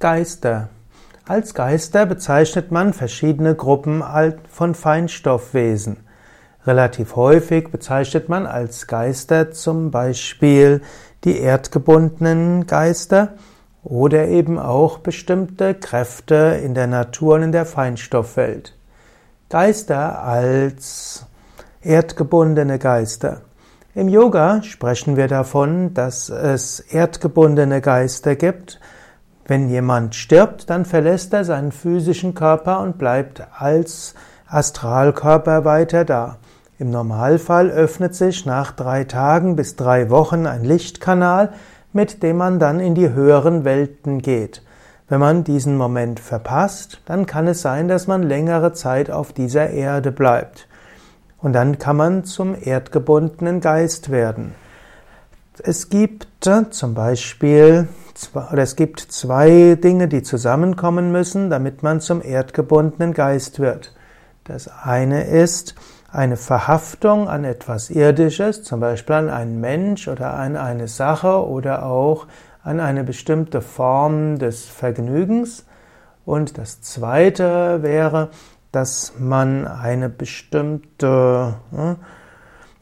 Geister. Als Geister bezeichnet man verschiedene Gruppen von Feinstoffwesen. Relativ häufig bezeichnet man als Geister zum Beispiel die erdgebundenen Geister oder eben auch bestimmte Kräfte in der Natur und in der Feinstoffwelt. Geister als erdgebundene Geister. Im Yoga sprechen wir davon, dass es erdgebundene Geister gibt. Wenn jemand stirbt, dann verlässt er seinen physischen Körper und bleibt als Astralkörper weiter da. Im Normalfall öffnet sich nach drei Tagen bis drei Wochen ein Lichtkanal, mit dem man dann in die höheren Welten geht. Wenn man diesen Moment verpasst, dann kann es sein, dass man längere Zeit auf dieser Erde bleibt. Und dann kann man zum erdgebundenen Geist werden. Es gibt äh, zum Beispiel, oder es gibt zwei Dinge, die zusammenkommen müssen, damit man zum erdgebundenen Geist wird. Das eine ist eine Verhaftung an etwas Irdisches, zum Beispiel an einen Mensch oder an eine Sache oder auch an eine bestimmte Form des Vergnügens. Und das zweite wäre, dass man eine bestimmte, hm,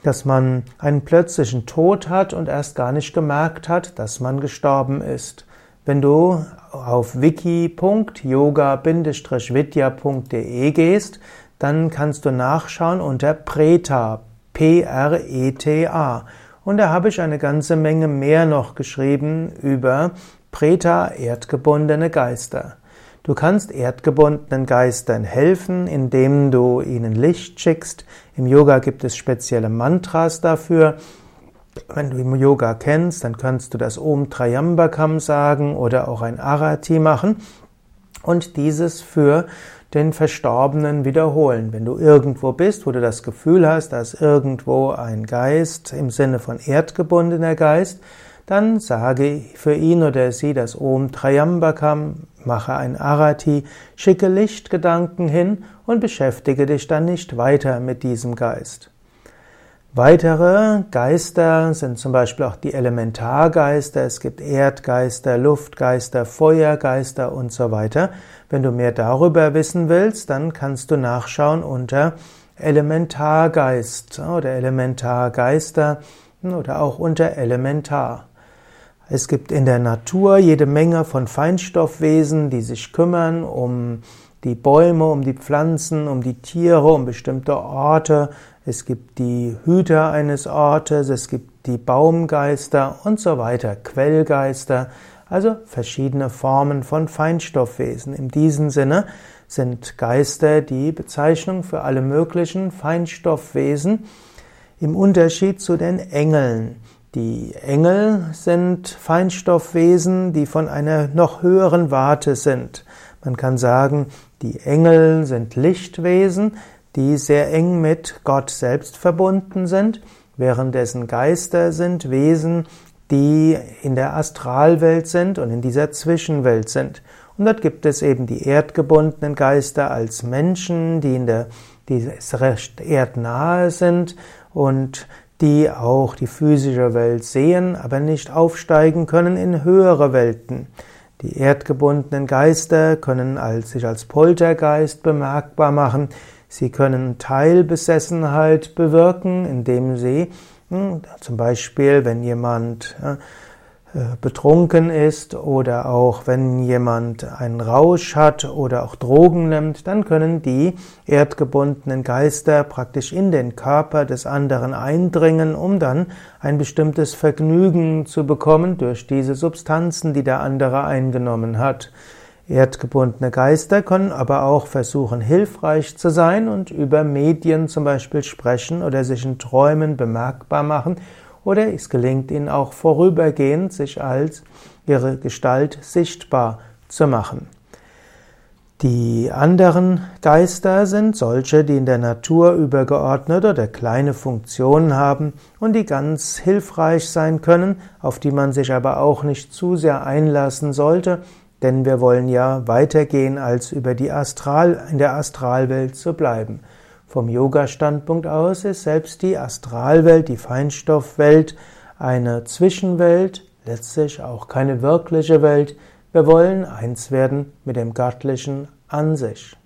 dass man einen plötzlichen Tod hat und erst gar nicht gemerkt hat, dass man gestorben ist. Wenn du auf wiki.yoga-vidya.de gehst, dann kannst du nachschauen unter Preta, P-R-E-T-A. Und da habe ich eine ganze Menge mehr noch geschrieben über Preta, erdgebundene Geister. Du kannst erdgebundenen Geistern helfen, indem du ihnen Licht schickst. Im Yoga gibt es spezielle Mantras dafür. Wenn du im Yoga kennst, dann kannst du das Om Trayambakam sagen oder auch ein Arati machen und dieses für den Verstorbenen wiederholen. Wenn du irgendwo bist, wo du das Gefühl hast, dass irgendwo ein Geist im Sinne von erdgebundener Geist, dann sage für ihn oder sie das Om Trayambakam, mache ein Arati, schicke Lichtgedanken hin und beschäftige dich dann nicht weiter mit diesem Geist. Weitere Geister sind zum Beispiel auch die Elementargeister. Es gibt Erdgeister, Luftgeister, Feuergeister und so weiter. Wenn du mehr darüber wissen willst, dann kannst du nachschauen unter Elementargeist oder Elementargeister oder auch unter Elementar. Es gibt in der Natur jede Menge von Feinstoffwesen, die sich kümmern um die Bäume, um die Pflanzen, um die Tiere, um bestimmte Orte. Es gibt die Hüter eines Ortes, es gibt die Baumgeister und so weiter, Quellgeister, also verschiedene Formen von Feinstoffwesen. In diesem Sinne sind Geister die Bezeichnung für alle möglichen Feinstoffwesen im Unterschied zu den Engeln. Die Engel sind Feinstoffwesen, die von einer noch höheren Warte sind. Man kann sagen, die Engel sind Lichtwesen, die sehr eng mit Gott selbst verbunden sind, währenddessen Geister sind Wesen, die in der Astralwelt sind und in dieser Zwischenwelt sind. Und dort gibt es eben die erdgebundenen Geister als Menschen, die in der, die recht erdnahe sind und die auch die physische Welt sehen, aber nicht aufsteigen können in höhere Welten. Die erdgebundenen Geister können als, sich als Poltergeist bemerkbar machen. Sie können Teilbesessenheit bewirken, indem sie hm, zum Beispiel, wenn jemand betrunken ist oder auch wenn jemand einen Rausch hat oder auch Drogen nimmt, dann können die erdgebundenen Geister praktisch in den Körper des anderen eindringen, um dann ein bestimmtes Vergnügen zu bekommen durch diese Substanzen, die der andere eingenommen hat. Erdgebundene Geister können aber auch versuchen, hilfreich zu sein und über Medien zum Beispiel sprechen oder sich in Träumen bemerkbar machen oder es gelingt ihnen auch vorübergehend, sich als ihre Gestalt sichtbar zu machen. Die anderen Geister sind solche, die in der Natur übergeordnet oder kleine Funktionen haben und die ganz hilfreich sein können, auf die man sich aber auch nicht zu sehr einlassen sollte, denn wir wollen ja weitergehen, als über die Astral, in der Astralwelt zu bleiben. Vom Yoga-Standpunkt aus ist selbst die Astralwelt, die Feinstoffwelt, eine Zwischenwelt, letztlich auch keine wirkliche Welt. Wir wollen eins werden mit dem Göttlichen an sich.